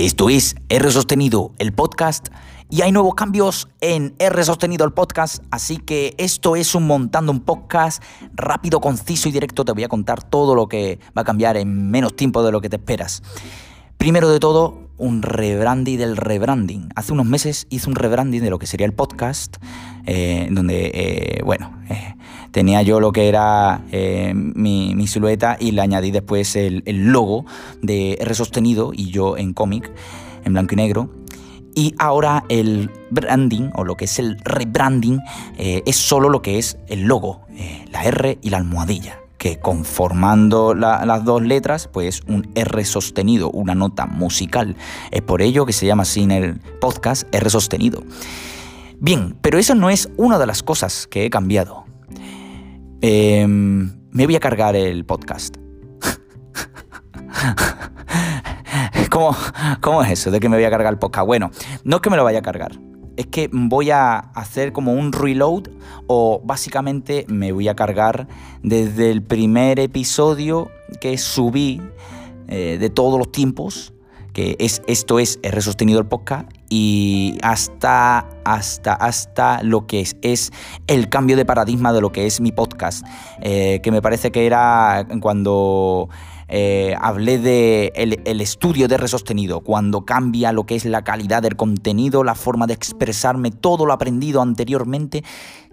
Esto es R Sostenido, el podcast, y hay nuevos cambios en R Sostenido, el podcast, así que esto es un montando un podcast rápido, conciso y directo. Te voy a contar todo lo que va a cambiar en menos tiempo de lo que te esperas. Primero de todo, un rebranding del rebranding. Hace unos meses hice un rebranding de lo que sería el podcast, eh, donde, eh, bueno, eh, tenía yo lo que era mi, silueta y le añadí después el, logo de R sostenido y yo en cómic, en blanco y negro. Y ahora el branding, o lo que es el rebranding, es solo lo que es el logo, la R y la almohadilla que conformando las dos letras, pues un R sostenido, una nota musical. Es por ello que se llama así en el podcast R sostenido. Bien, pero eso no es una de las cosas que he cambiado. Em, me voy a cargar el podcast. ¿Cómo, ¿Cómo es eso de que me voy a cargar el podcast? Bueno, no es que me lo vaya a cargar es que voy a hacer como un reload o básicamente me voy a cargar desde el primer episodio que subí eh, de todos los tiempos, que es esto es R sostenido el podcast y hasta hasta hasta lo que es, es el cambio de paradigma de lo que es mi podcast, eh, que me parece que era cuando eh, hablé de el, estudio de resostenido, cuando cambia lo que es la calidad del contenido, la forma de expresarme, todo lo aprendido anteriormente.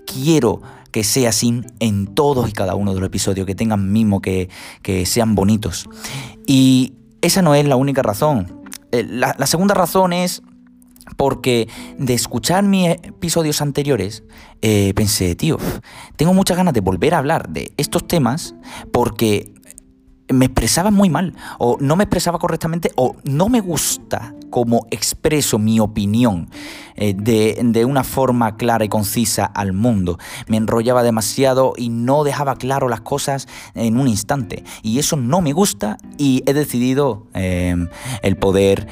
Quiero que sea así en todos y cada uno de los episodios, que tengan mismo, que, sean bonitos. Y esa no es la única razón. Eh, la, segunda razón es porque de escuchar mis episodios anteriores eh, pensé, tío, tengo muchas ganas de volver a hablar de estos temas porque me expresaba muy mal, o no me expresaba correctamente, o no me gusta cómo expreso mi opinión eh, de, de, una forma clara y concisa al mundo. Me enrollaba demasiado y no dejaba claro las cosas en un instante. Y eso no me gusta y he decidido eh, el poder...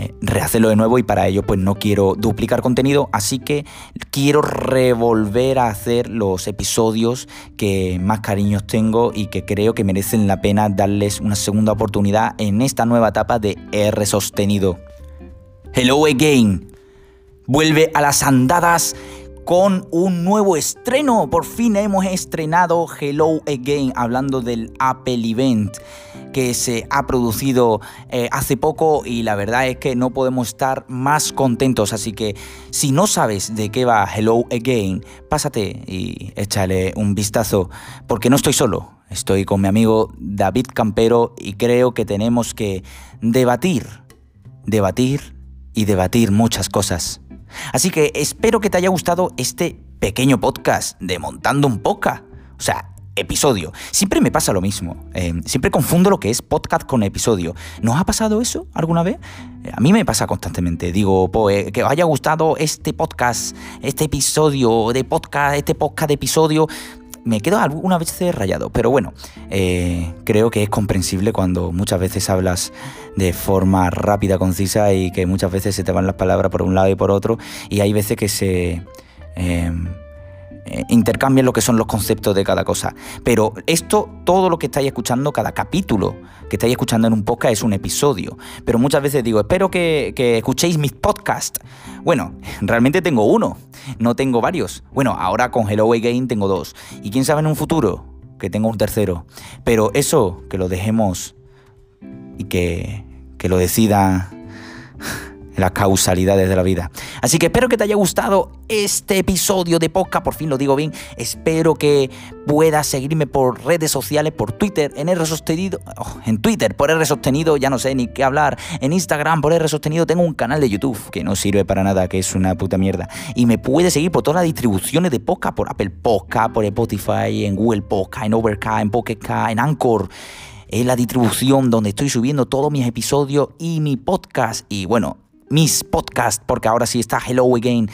eh, rehacerlo de nuevo y para ello pues no quiero duplicar contenido, así que quiero revolver a hacer los episodios que más cariños tengo y que creo que merecen la pena darles una segunda oportunidad en esta nueva etapa de R sostenido. Hello again. Vuelve a las andadas con un nuevo estreno. Por fin hemos estrenado Hello Again, hablando del Apple Event que se ha producido eh, hace poco y la verdad es que no podemos estar más contentos. Así que si no sabes de qué va Hello Again, pásate y échale un vistazo, porque no estoy solo. Estoy con mi amigo David Campero y creo que tenemos que debatir, debatir y debatir muchas cosas. Así que espero que te haya gustado este pequeño podcast de Montando un Poca. O sea, episodio. Siempre me pasa lo mismo. Eh, siempre confundo lo que es podcast con episodio. ¿Nos ha pasado eso alguna vez? Eh, a mí me pasa constantemente. Digo, pues, que os haya gustado este podcast, este episodio de podcast, este podcast de episodio me quedo alguna vez rayado, pero bueno, eh, creo que es comprensible cuando muchas veces hablas de forma rápida, concisa y que muchas veces se te van las palabras por un lado y por otro y hay veces que se... Eh, eh, intercambian lo que son los conceptos de cada cosa. Pero esto, todo lo que estáis escuchando, cada capítulo que estáis escuchando en un podcast es un episodio. Pero muchas veces digo, espero que, que escuchéis mis podcasts. Bueno, realmente tengo uno, no tengo varios. Bueno, ahora con Hello Again tengo dos. Y quién sabe en un futuro que tengo un tercero. Pero eso, que lo dejemos y que, que lo decida las causalidades de la vida. Así que espero que te haya gustado este episodio de podcast, por fin lo digo bien. Espero que puedas seguirme por redes sociales, por Twitter, en R sostenido, oh, en Twitter por R sostenido, ya no sé ni qué hablar, en Instagram por R sostenido, tengo un canal de YouTube que no sirve para nada, que es una puta mierda. Y me puedes seguir por todas las distribuciones de podcast, por Apple Podcast, por Spotify, en Google Podcast, en Overcast, en Pocket en Anchor es la distribución donde estoy subiendo todos mis episodios y mi podcast. Y bueno, mis podcasts, porque ahora sí está Hello Again.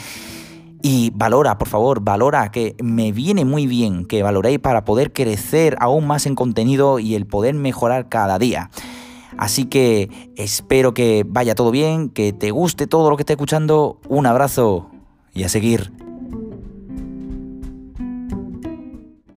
Y valora, por favor, valora, que me viene muy bien que valoréis para poder crecer aún más en contenido y el poder mejorar cada día. Así que espero que vaya todo bien, que te guste todo lo que esté escuchando. Un abrazo y a seguir